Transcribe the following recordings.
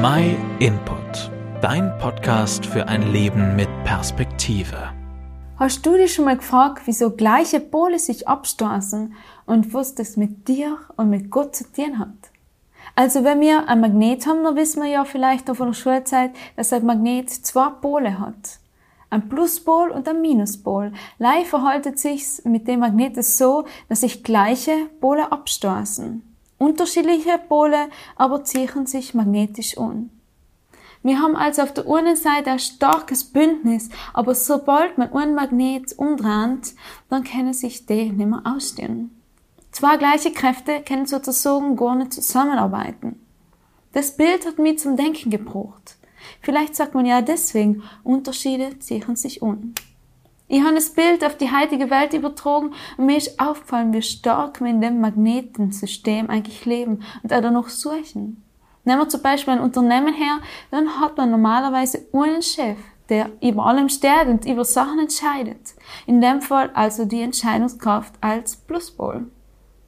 My Input, dein Podcast für ein Leben mit Perspektive. Hast du dich schon mal gefragt, wieso gleiche Pole sich abstoßen und was das mit dir und mit Gott zu tun hat? Also wenn wir ein Magnet haben, dann wissen wir ja vielleicht auf der Schulzeit, dass ein Magnet zwei Pole hat. Ein Pluspol und ein Minuspol. Leider verhaltet sich's mit dem Magnet so, dass sich gleiche Pole abstoßen. Unterschiedliche Pole aber ziehen sich magnetisch an. Wir haben also auf der einen Seite ein starkes Bündnis, aber sobald man einen Magnet umdreht, dann können sich die nicht mehr ausstehen. Zwei gleiche Kräfte können sozusagen gar nicht zusammenarbeiten. Das Bild hat mich zum Denken gebracht. Vielleicht sagt man ja deswegen, Unterschiede ziehen sich an. Ich habe das Bild auf die heutige Welt übertragen und mir ist aufgefallen, wie stark wir in dem Magnetensystem eigentlich leben und auch noch suchen. Nehmen wir zum Beispiel ein Unternehmen her, dann hat man normalerweise einen Chef, der über allem steht und über Sachen entscheidet. In dem Fall also die Entscheidungskraft als Pluspol.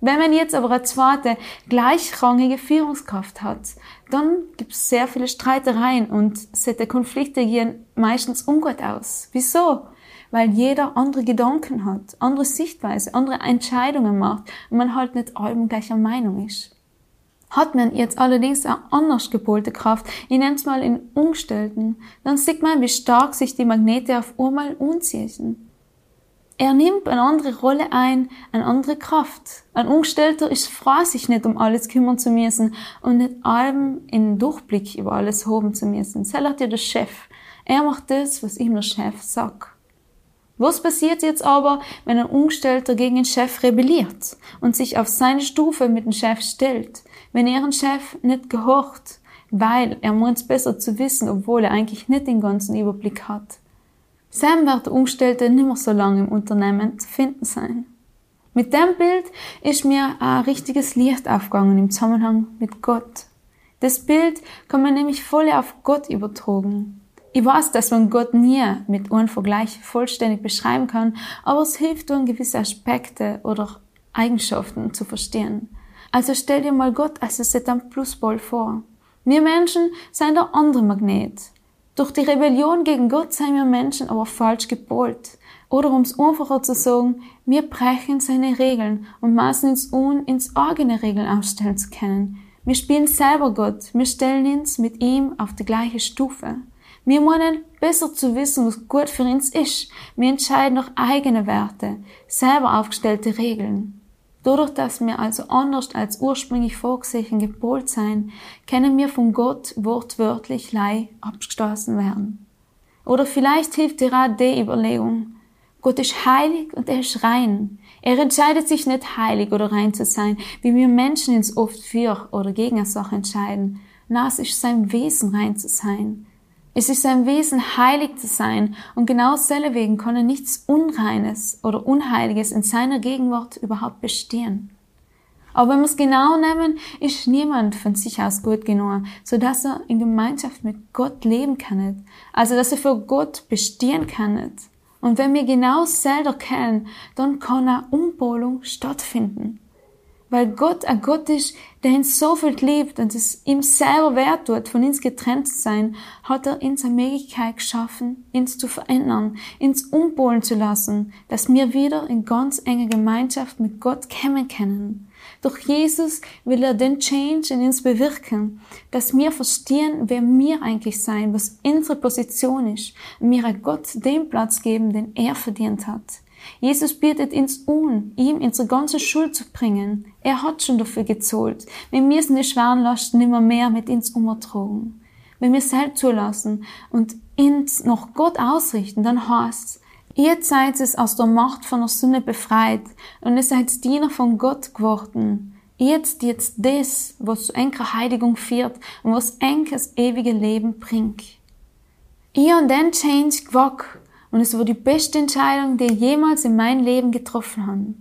Wenn man jetzt aber eine zweite, gleichrangige Führungskraft hat, dann gibt es sehr viele Streitereien und solche Konflikte gehen meistens ungut aus. Wieso? Weil jeder andere Gedanken hat, andere Sichtweise, andere Entscheidungen macht und man halt nicht allem gleicher Meinung ist. Hat man jetzt allerdings eine anders gepolte Kraft, ich nenne es mal in Umstellten, dann sieht man, wie stark sich die Magnete auf einmal anziehen. Er nimmt eine andere Rolle ein, eine andere Kraft. Ein Umgestellter ist froh, sich nicht um alles kümmern zu müssen und nicht allem in Durchblick über alles haben zu müssen. Das hat ja der Chef. Er macht das, was ihm der Chef sagt. Was passiert jetzt aber, wenn ein Umgestellter gegen den Chef rebelliert und sich auf seine Stufe mit dem Chef stellt? Wenn er den Chef nicht gehorcht, weil er meint es besser zu wissen, obwohl er eigentlich nicht den ganzen Überblick hat. Sam wird der Umgestellte nicht mehr so lange im Unternehmen zu finden sein. Mit dem Bild ist mir ein richtiges Licht aufgegangen im Zusammenhang mit Gott. Das Bild kann man nämlich voll auf Gott übertragen. Ich weiß, dass man Gott nie mit einem Vergleich vollständig beschreiben kann, aber es hilft um gewisse Aspekte oder Eigenschaften zu verstehen. Also stell dir mal Gott als ein Pluspol vor. Wir Menschen sind der andere Magnet. Durch die Rebellion gegen Gott sind wir Menschen aber falsch gepolt. Oder um es einfacher zu sagen, wir brechen seine Regeln und maßen uns un, ins eigene Regeln aufstellen zu können. Wir spielen selber Gott, wir stellen uns mit ihm auf die gleiche Stufe. Wir meinen, besser zu wissen, was gut für uns ist. Wir entscheiden nach eigene Werte, selber aufgestellte Regeln. Dadurch, dass wir also anders als ursprünglich vorgesehen gepolt sein, können wir von Gott wortwörtlich lei abgestoßen werden. Oder vielleicht hilft dir auch die Überlegung. Gott ist heilig und er ist rein. Er entscheidet sich nicht heilig oder rein zu sein, wie wir Menschen uns oft für oder gegen eine Sache entscheiden. Na, es ist sein Wesen rein zu sein. Es ist sein Wesen, heilig zu sein, und genau deswegen kann er nichts Unreines oder Unheiliges in seiner Gegenwart überhaupt bestehen. Aber wenn wir es genau nehmen, ist niemand von sich aus gut genug, so dass er in Gemeinschaft mit Gott leben kann, also dass er für Gott bestehen kann. Und wenn wir genau selber kennen, dann kann eine Umpolung stattfinden weil Gott ein Gott ist, der uns so viel liebt und es ihm selber wert tut, von uns getrennt zu sein, hat er uns eine Möglichkeit geschaffen, uns zu verändern, uns umpolen zu lassen, dass wir wieder in ganz enger Gemeinschaft mit Gott kommen können. Durch Jesus will er den Change in uns bewirken, dass wir verstehen, wer wir eigentlich sein, was unsere Position ist, und wir Gott den Platz geben, den er verdient hat. Jesus bietet uns an, ihm unsere ganze Schuld zu bringen. Er hat schon dafür gezahlt. Wir müssen die schweren Lasten nimmer mehr mit uns umtragen. Wenn wir selbst zulassen und uns nach Gott ausrichten, dann heißt's, ihr seid es aus der Macht von der Sünde befreit und ihr seid Diener von Gott geworden. Jetzt, jetzt das, was zu enker Heiligung führt und was enkes ewige Leben bringt. Ihr und den Change gewagt und es war die beste Entscheidung, die ich jemals in meinem Leben getroffen habe.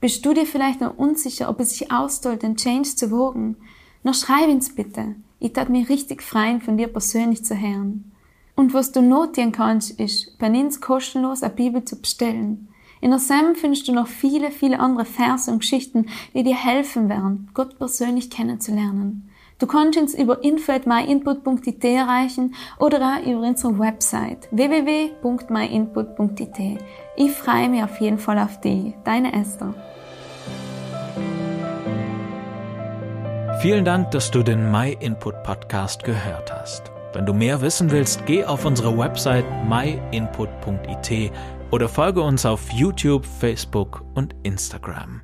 Bist du dir vielleicht noch unsicher, ob es sich ausdollt, den Change zu wagen? Noch schreib uns bitte. Ich tat mich richtig freuen, von dir persönlich zu hören. Und was du notieren kannst, ist, bei uns kostenlos eine Bibel zu bestellen. In der SEM findest du noch viele, viele andere Verse und Geschichten, die dir helfen werden, Gott persönlich kennenzulernen. Du kannst uns über info.myinput.it erreichen oder auch über unsere Website www.myinput.it. Ich freue mich auf jeden Fall auf dich. Deine Esther. Vielen Dank, dass du den My Input Podcast gehört hast. Wenn du mehr wissen willst, geh auf unsere Website myinput.it oder folge uns auf YouTube, Facebook und Instagram.